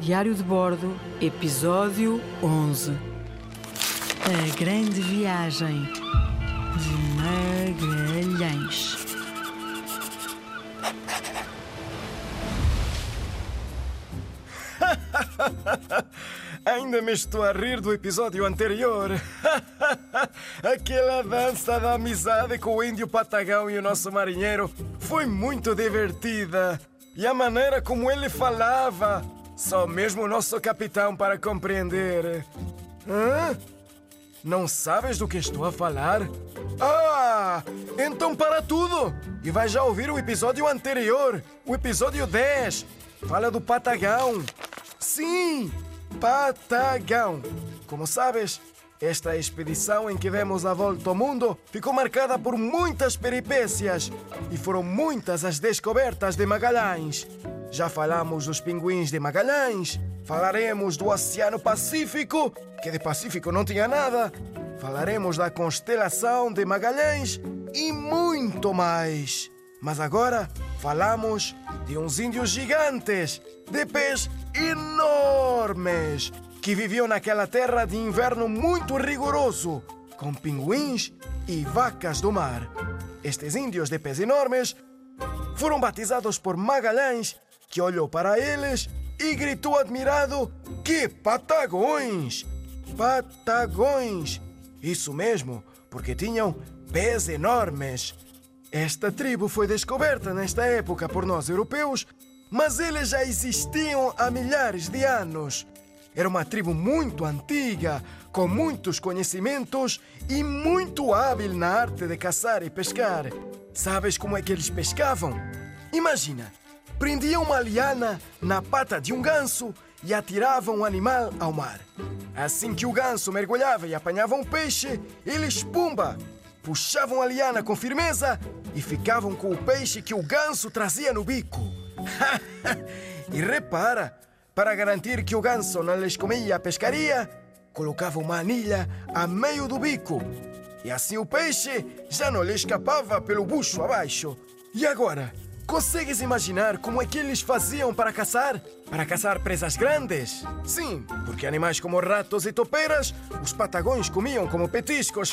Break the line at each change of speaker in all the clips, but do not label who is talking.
Diário de Bordo, Episódio 11 A Grande Viagem de Magalhães.
Ainda me estou a rir do episódio anterior. Aquela dança da amizade com o índio Patagão e o nosso marinheiro foi muito divertida. E a maneira como ele falava, só mesmo o nosso capitão para compreender. Hã? Não sabes do que estou a falar? Ah! Então para tudo! E vai já ouvir o episódio anterior, o episódio 10. Fala do Patagão. Sim! Patagão. Como sabes, esta expedição em que demos a volta ao mundo ficou marcada por muitas peripécias e foram muitas as descobertas de Magalhães. Já falamos dos pinguins de Magalhães, falaremos do Oceano Pacífico, que de Pacífico não tinha nada, falaremos da constelação de Magalhães e muito mais. Mas agora falamos de uns índios gigantes, de pés enormes, que viviam naquela terra de inverno muito rigoroso, com pinguins e vacas do mar. Estes índios de pés enormes foram batizados por Magalhães, que olhou para eles e gritou admirado: Que patagões! Patagões! Isso mesmo, porque tinham pés enormes. Esta tribo foi descoberta nesta época por nós europeus, mas eles já existiam há milhares de anos. Era uma tribo muito antiga, com muitos conhecimentos e muito hábil na arte de caçar e pescar. Sabes como é que eles pescavam? Imagina, prendiam uma liana na pata de um ganso e atiravam o animal ao mar. Assim que o ganso mergulhava e apanhava um peixe, eles, pumba, puxavam a liana com firmeza e ficavam com o peixe que o ganso trazia no bico. e repara, para garantir que o ganso não lhes comia a pescaria, colocava uma anilha a meio do bico. E assim o peixe já não lhe escapava pelo bucho abaixo. E agora, consegues imaginar como é que eles faziam para caçar? Para caçar presas grandes? Sim, porque animais como ratos e topeiras, os patagões comiam como petiscos.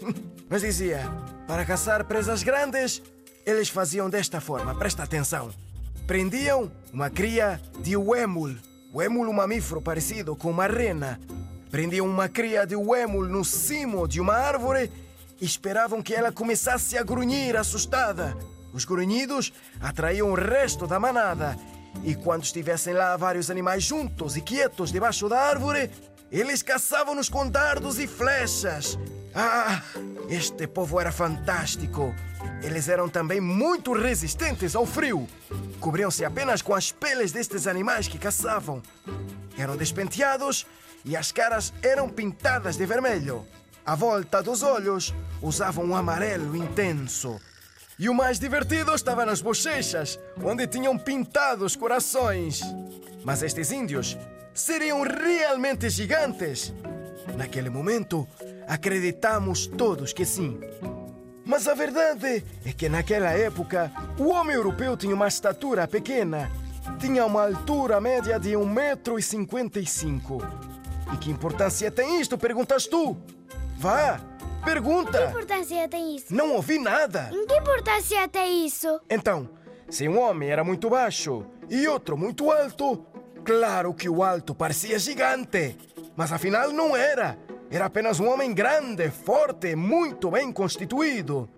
Mas dizia, para caçar presas grandes, eles faziam desta forma, presta atenção. Prendiam uma cria de uémul. O émul, um mamífero parecido com uma rena. Prendiam uma cria de uémul no cimo de uma árvore e esperavam que ela começasse a grunhir assustada. Os grunhidos atraíam o resto da manada e quando estivessem lá vários animais juntos e quietos debaixo da árvore, eles caçavam-nos com dardos e flechas. Ah, este povo era fantástico. Eles eram também muito resistentes ao frio. Cobriam-se apenas com as peles destes animais que caçavam. Eram despenteados e as caras eram pintadas de vermelho. À volta dos olhos usavam um amarelo intenso. E o mais divertido estava nas bochechas, onde tinham pintados corações. Mas estes índios seriam realmente gigantes? Naquele momento, acreditamos todos que sim. Mas a verdade é que naquela época o homem europeu tinha uma estatura pequena. Tinha uma altura média de 1,55m. E que importância tem isto, perguntas tu? Vá, pergunta!
Que importância tem isso?
Não ouvi nada!
Que importância tem isso?
Então, se um homem era muito baixo e outro muito alto, claro que o alto parecia gigante. Mas afinal não era. Era apenas um homem grande, forte, muito bem constituído.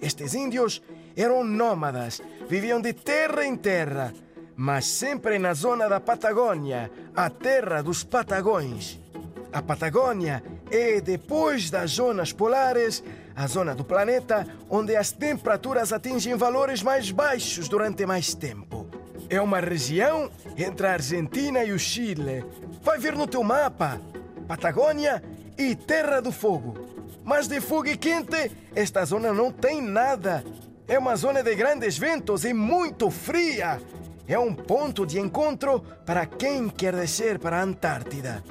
Estes índios eram nômadas, viviam de terra em terra, mas sempre na zona da Patagônia, a terra dos Patagões. A Patagônia é, depois das zonas polares, a zona do planeta onde as temperaturas atingem valores mais baixos durante mais tempo. É uma região entre a Argentina e o Chile. Vai ver no teu mapa. Patagônia e Terra do Fogo. Mas de fogo e quente, esta zona não tem nada. É uma zona de grandes ventos e muito fria. É um ponto de encontro para quem quer descer para a Antártida.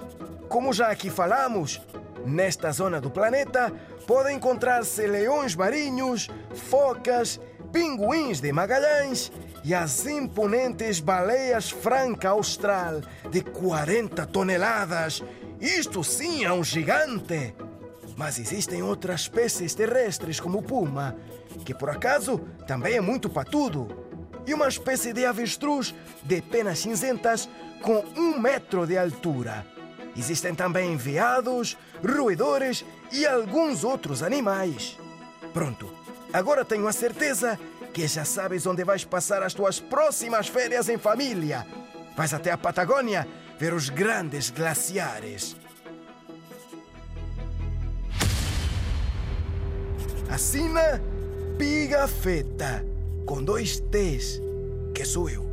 Como já aqui falamos, nesta zona do planeta podem encontrar-se leões marinhos, focas, pinguins de Magalhães e as imponentes baleias franca austral de 40 toneladas. Isto sim é um gigante! Mas existem outras espécies terrestres, como o puma, que por acaso também é muito patudo. E uma espécie de avestruz de penas cinzentas com um metro de altura. Existem também veados, roedores e alguns outros animais. Pronto, agora tenho a certeza que já sabes onde vais passar as tuas próximas férias em família. Vais até a Patagônia ver os grandes glaciares. Assina Pigafetta, com dois T's, que sou eu.